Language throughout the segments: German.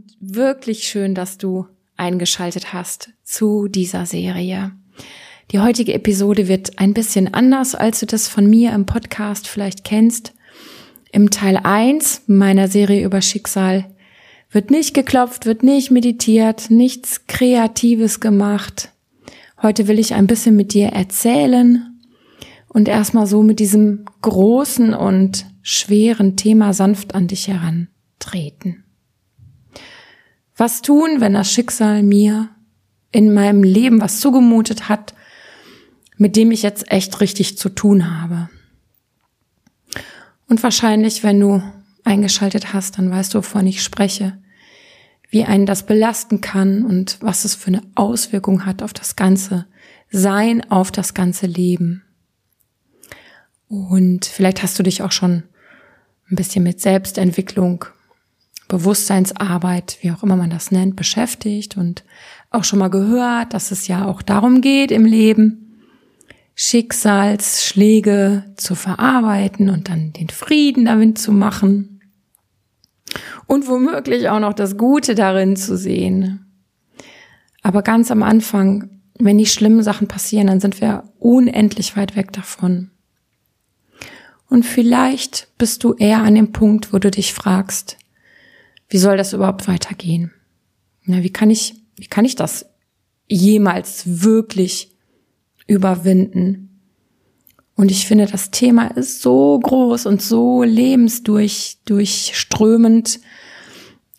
Und wirklich schön, dass du eingeschaltet hast zu dieser Serie. Die heutige Episode wird ein bisschen anders, als du das von mir im Podcast vielleicht kennst. Im Teil 1 meiner Serie über Schicksal wird nicht geklopft, wird nicht meditiert, nichts Kreatives gemacht. Heute will ich ein bisschen mit dir erzählen und erstmal so mit diesem großen und schweren Thema sanft an dich herantreten. Was tun, wenn das Schicksal mir in meinem Leben was zugemutet hat, mit dem ich jetzt echt richtig zu tun habe? Und wahrscheinlich, wenn du eingeschaltet hast, dann weißt du, wovon ich spreche, wie einen das belasten kann und was es für eine Auswirkung hat auf das ganze Sein, auf das ganze Leben. Und vielleicht hast du dich auch schon ein bisschen mit Selbstentwicklung, Bewusstseinsarbeit, wie auch immer man das nennt, beschäftigt und auch schon mal gehört, dass es ja auch darum geht im Leben, Schicksalsschläge zu verarbeiten und dann den Frieden damit zu machen und womöglich auch noch das Gute darin zu sehen. Aber ganz am Anfang, wenn die schlimmen Sachen passieren, dann sind wir unendlich weit weg davon. Und vielleicht bist du eher an dem Punkt, wo du dich fragst, wie soll das überhaupt weitergehen? Na, wie kann ich, wie kann ich das jemals wirklich überwinden. Und ich finde, das Thema ist so groß und so lebensdurchströmend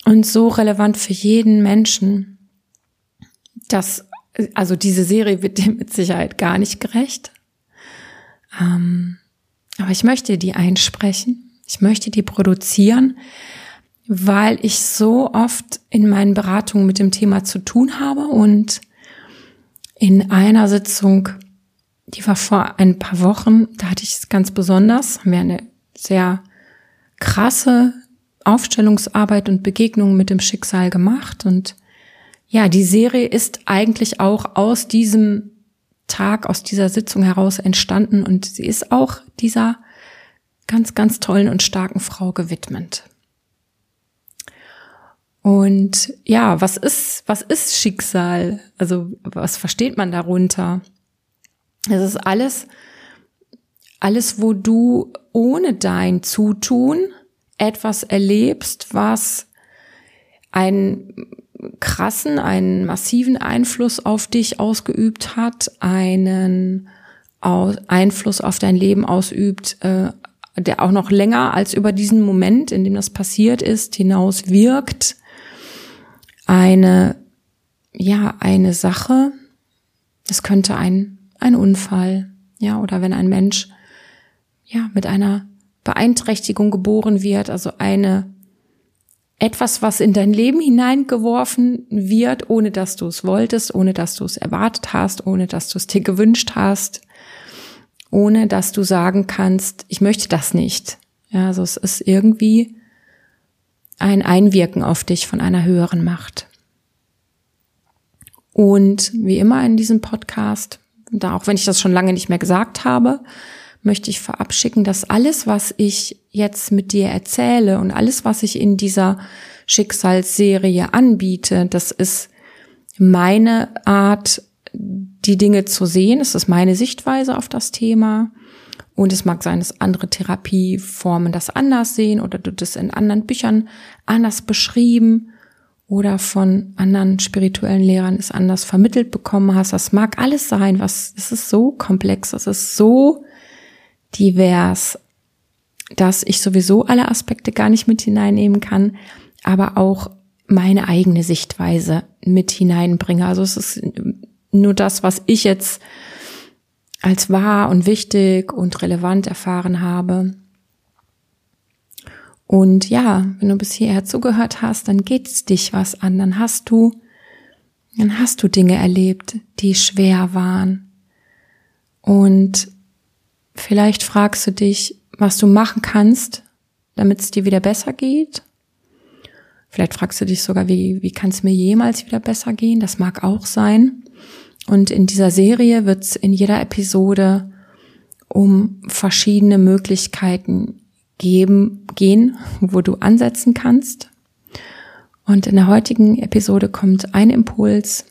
und so relevant für jeden Menschen, dass, also diese Serie wird dem mit Sicherheit gar nicht gerecht. Ähm, aber ich möchte die einsprechen. Ich möchte die produzieren, weil ich so oft in meinen Beratungen mit dem Thema zu tun habe und in einer Sitzung, die war vor ein paar Wochen, da hatte ich es ganz besonders, haben wir eine sehr krasse Aufstellungsarbeit und Begegnung mit dem Schicksal gemacht und ja, die Serie ist eigentlich auch aus diesem Tag, aus dieser Sitzung heraus entstanden und sie ist auch dieser ganz, ganz tollen und starken Frau gewidmet. Und ja, was ist, was ist Schicksal? Also, was versteht man darunter? Es ist alles, alles, wo du ohne dein Zutun etwas erlebst, was einen krassen, einen massiven Einfluss auf dich ausgeübt hat, einen Einfluss auf dein Leben ausübt, äh, der auch noch länger als über diesen Moment, in dem das passiert ist, hinaus wirkt eine, ja, eine Sache, es könnte ein, ein Unfall, ja, oder wenn ein Mensch, ja, mit einer Beeinträchtigung geboren wird, also eine, etwas, was in dein Leben hineingeworfen wird, ohne dass du es wolltest, ohne dass du es erwartet hast, ohne dass du es dir gewünscht hast, ohne dass du sagen kannst, ich möchte das nicht. Ja, also es ist irgendwie ein Einwirken auf dich von einer höheren Macht. Und wie immer in diesem Podcast, da auch wenn ich das schon lange nicht mehr gesagt habe, möchte ich vorab schicken, dass alles, was ich jetzt mit dir erzähle und alles, was ich in dieser Schicksalsserie anbiete, das ist meine Art, die Dinge zu sehen. Es ist meine Sichtweise auf das Thema. Und es mag sein, dass andere Therapieformen das anders sehen oder du das in anderen Büchern anders beschrieben oder von anderen spirituellen Lehrern es anders vermittelt bekommen hast. Das mag alles sein, was, es ist so komplex, es ist so divers, dass ich sowieso alle Aspekte gar nicht mit hineinnehmen kann, aber auch meine eigene Sichtweise mit hineinbringe. Also es ist nur das, was ich jetzt als wahr und wichtig und relevant erfahren habe. Und ja, wenn du bis hierher zugehört hast, dann geht's dich was an, dann hast du, dann hast du Dinge erlebt, die schwer waren. Und vielleicht fragst du dich, was du machen kannst, damit es dir wieder besser geht. Vielleicht fragst du dich sogar, wie, wie kann es mir jemals wieder besser gehen? Das mag auch sein. Und in dieser Serie wird es in jeder Episode um verschiedene Möglichkeiten geben, gehen, wo du ansetzen kannst. Und in der heutigen Episode kommt ein Impuls.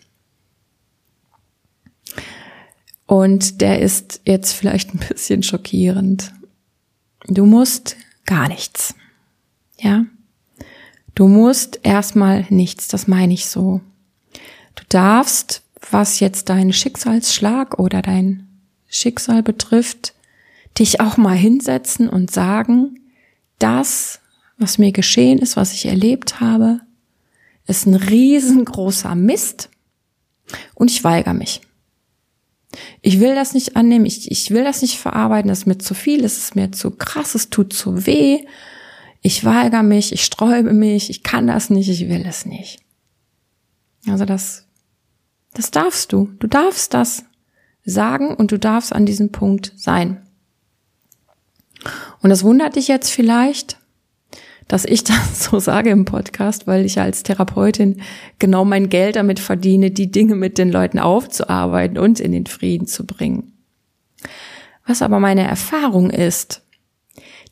Und der ist jetzt vielleicht ein bisschen schockierend. Du musst gar nichts. Ja? Du musst erstmal nichts, das meine ich so. Du darfst, was jetzt deinen Schicksalsschlag oder dein Schicksal betrifft, dich auch mal hinsetzen und sagen, das, was mir geschehen ist, was ich erlebt habe, ist ein riesengroßer Mist und ich weigere mich. Ich will das nicht annehmen, ich, ich will das nicht verarbeiten, das ist mir zu viel, es ist mir zu krass, es tut zu weh. Ich weigere mich, ich sträube mich, ich kann das nicht, ich will es nicht. Also das, das darfst du. Du darfst das sagen und du darfst an diesem Punkt sein. Und das wundert dich jetzt vielleicht, dass ich das so sage im Podcast, weil ich als Therapeutin genau mein Geld damit verdiene, die Dinge mit den Leuten aufzuarbeiten und in den Frieden zu bringen. Was aber meine Erfahrung ist,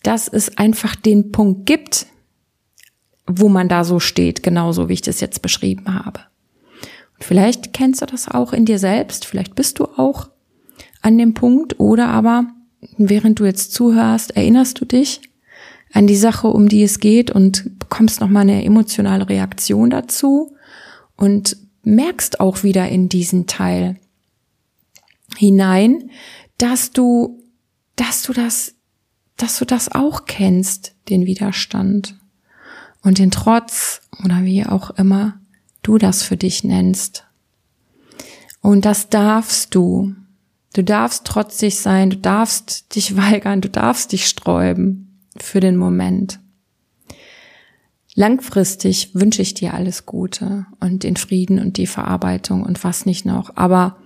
dass es einfach den Punkt gibt, wo man da so steht, genauso wie ich das jetzt beschrieben habe. Vielleicht kennst du das auch in dir selbst, vielleicht bist du auch an dem Punkt oder aber während du jetzt zuhörst, erinnerst du dich an die Sache, um die es geht und bekommst nochmal eine emotionale Reaktion dazu und merkst auch wieder in diesen Teil hinein, dass du, dass du das, dass du das auch kennst, den Widerstand. Und den Trotz oder wie auch immer du das für dich nennst. Und das darfst du. Du darfst trotzig sein, du darfst dich weigern, du darfst dich sträuben für den Moment. Langfristig wünsche ich dir alles Gute und den Frieden und die Verarbeitung und was nicht noch. Aber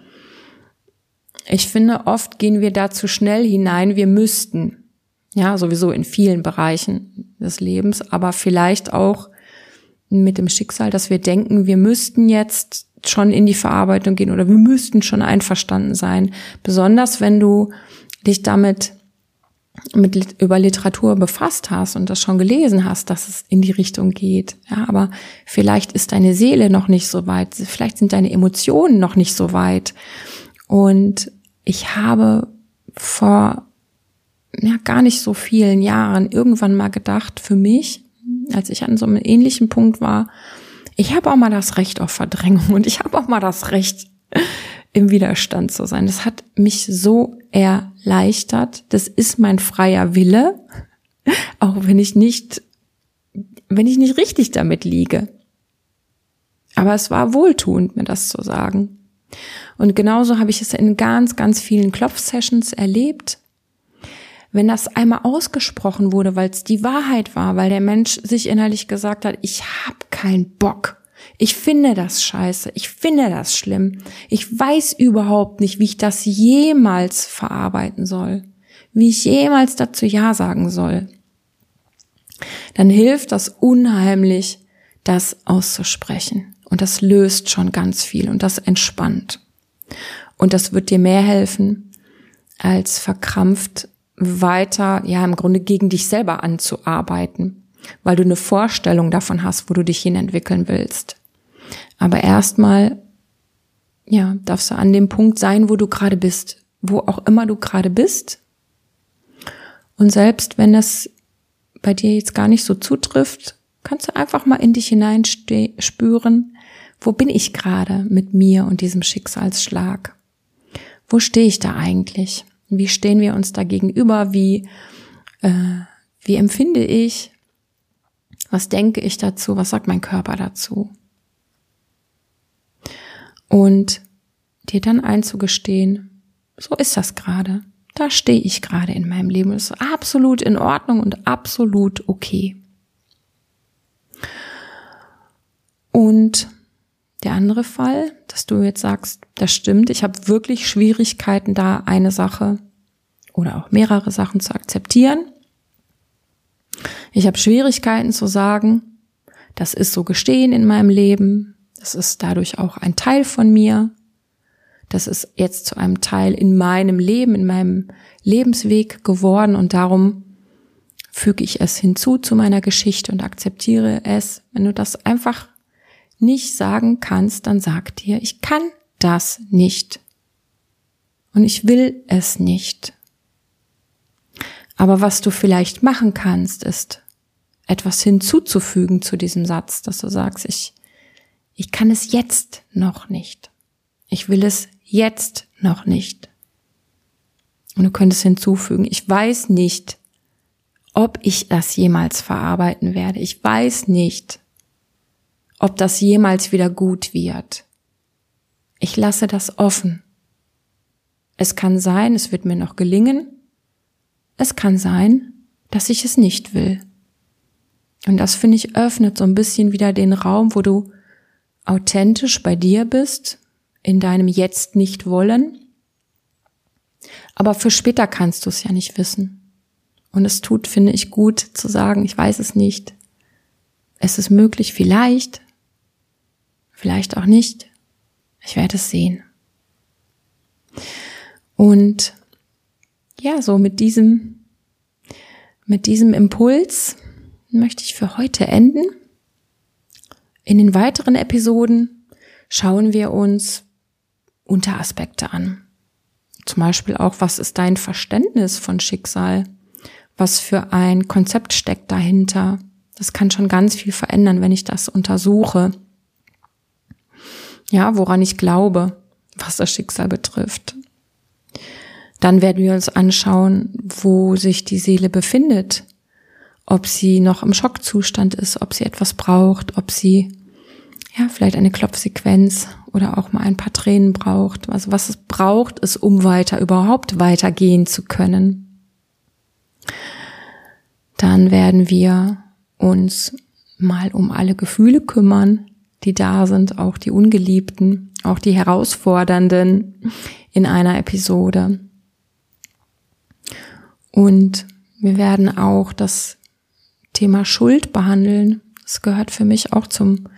ich finde, oft gehen wir da zu schnell hinein. Wir müssten. Ja, sowieso in vielen Bereichen des Lebens, aber vielleicht auch mit dem Schicksal, dass wir denken, wir müssten jetzt schon in die Verarbeitung gehen oder wir müssten schon einverstanden sein. Besonders wenn du dich damit mit über Literatur befasst hast und das schon gelesen hast, dass es in die Richtung geht. Ja, aber vielleicht ist deine Seele noch nicht so weit, vielleicht sind deine Emotionen noch nicht so weit. Und ich habe vor ja, gar nicht so vielen Jahren irgendwann mal gedacht für mich, als ich an so einem ähnlichen Punkt war, ich habe auch mal das Recht auf Verdrängung und ich habe auch mal das Recht, im Widerstand zu sein. Das hat mich so erleichtert. Das ist mein freier Wille, auch wenn ich nicht, wenn ich nicht richtig damit liege. Aber es war wohltuend, mir das zu sagen. Und genauso habe ich es in ganz, ganz vielen Klopfsessions erlebt wenn das einmal ausgesprochen wurde, weil es die Wahrheit war, weil der Mensch sich innerlich gesagt hat, ich hab keinen Bock. Ich finde das scheiße. Ich finde das schlimm. Ich weiß überhaupt nicht, wie ich das jemals verarbeiten soll. Wie ich jemals dazu Ja sagen soll. Dann hilft das unheimlich, das auszusprechen. Und das löst schon ganz viel und das entspannt. Und das wird dir mehr helfen, als verkrampft weiter, ja, im Grunde gegen dich selber anzuarbeiten, weil du eine Vorstellung davon hast, wo du dich hin entwickeln willst. Aber erstmal, ja, darfst du an dem Punkt sein, wo du gerade bist, wo auch immer du gerade bist. Und selbst wenn das bei dir jetzt gar nicht so zutrifft, kannst du einfach mal in dich hinein spüren, wo bin ich gerade mit mir und diesem Schicksalsschlag? Wo stehe ich da eigentlich? Wie stehen wir uns da gegenüber? Wie, äh, wie empfinde ich? Was denke ich dazu? Was sagt mein Körper dazu? Und dir dann einzugestehen, so ist das gerade. Da stehe ich gerade in meinem Leben. Das ist absolut in Ordnung und absolut okay. Und der andere Fall, dass du jetzt sagst, das stimmt, ich habe wirklich Schwierigkeiten, da eine Sache oder auch mehrere Sachen zu akzeptieren. Ich habe Schwierigkeiten zu sagen, das ist so gestehen in meinem Leben, das ist dadurch auch ein Teil von mir, das ist jetzt zu einem Teil in meinem Leben, in meinem Lebensweg geworden und darum füge ich es hinzu zu meiner Geschichte und akzeptiere es. Wenn du das einfach nicht sagen kannst, dann sag dir, ich kann das nicht. Und ich will es nicht. Aber was du vielleicht machen kannst, ist etwas hinzuzufügen zu diesem Satz, dass du sagst, ich, ich kann es jetzt noch nicht. Ich will es jetzt noch nicht. Und du könntest hinzufügen, ich weiß nicht, ob ich das jemals verarbeiten werde. Ich weiß nicht, ob das jemals wieder gut wird. Ich lasse das offen. Es kann sein, es wird mir noch gelingen. Es kann sein, dass ich es nicht will. Und das finde ich öffnet so ein bisschen wieder den Raum, wo du authentisch bei dir bist, in deinem Jetzt nicht wollen. Aber für später kannst du es ja nicht wissen. Und es tut, finde ich, gut zu sagen, ich weiß es nicht. Es ist möglich, vielleicht, vielleicht auch nicht. Ich werde es sehen. Und ja, so mit diesem, mit diesem Impuls möchte ich für heute enden. In den weiteren Episoden schauen wir uns Unteraspekte an. Zum Beispiel auch, was ist dein Verständnis von Schicksal? Was für ein Konzept steckt dahinter? Das kann schon ganz viel verändern, wenn ich das untersuche. Ja, woran ich glaube, was das Schicksal betrifft. Dann werden wir uns anschauen, wo sich die Seele befindet, ob sie noch im Schockzustand ist, ob sie etwas braucht, ob sie ja vielleicht eine Klopfsequenz oder auch mal ein paar Tränen braucht. Also was es braucht, ist, um weiter überhaupt weitergehen zu können. Dann werden wir uns mal um alle Gefühle kümmern, die da sind, auch die ungeliebten, auch die herausfordernden in einer Episode. Und wir werden auch das Thema Schuld behandeln. Das gehört für mich auch zum,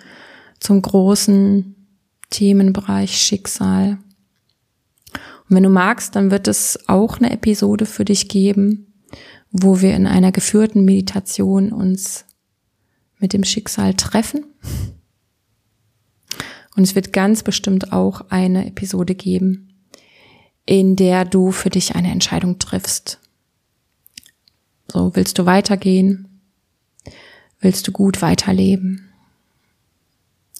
zum großen Themenbereich Schicksal. Und wenn du magst, dann wird es auch eine Episode für dich geben, wo wir in einer geführten Meditation uns mit dem Schicksal treffen. Und es wird ganz bestimmt auch eine Episode geben, in der du für dich eine Entscheidung triffst. So, willst du weitergehen? Willst du gut weiterleben?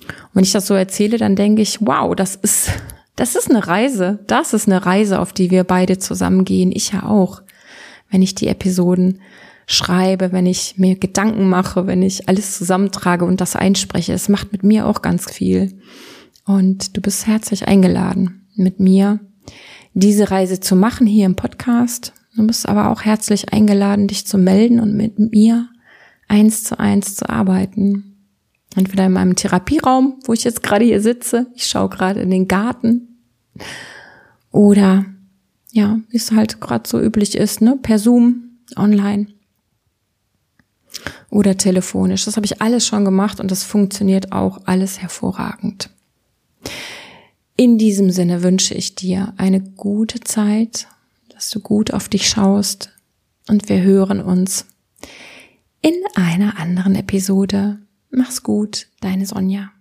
Und wenn ich das so erzähle, dann denke ich, wow, das ist, das ist eine Reise. Das ist eine Reise, auf die wir beide zusammen gehen. Ich ja auch. Wenn ich die Episoden schreibe, wenn ich mir Gedanken mache, wenn ich alles zusammentrage und das einspreche. Es macht mit mir auch ganz viel. Und du bist herzlich eingeladen, mit mir diese Reise zu machen hier im Podcast Du bist aber auch herzlich eingeladen, dich zu melden und mit mir eins zu eins zu arbeiten. Entweder in meinem Therapieraum, wo ich jetzt gerade hier sitze, ich schaue gerade in den Garten, oder ja, wie es halt gerade so üblich ist, ne, per Zoom, online oder telefonisch. Das habe ich alles schon gemacht und das funktioniert auch alles hervorragend. In diesem Sinne wünsche ich dir eine gute Zeit dass du gut auf dich schaust und wir hören uns in einer anderen Episode. Mach's gut, deine Sonja.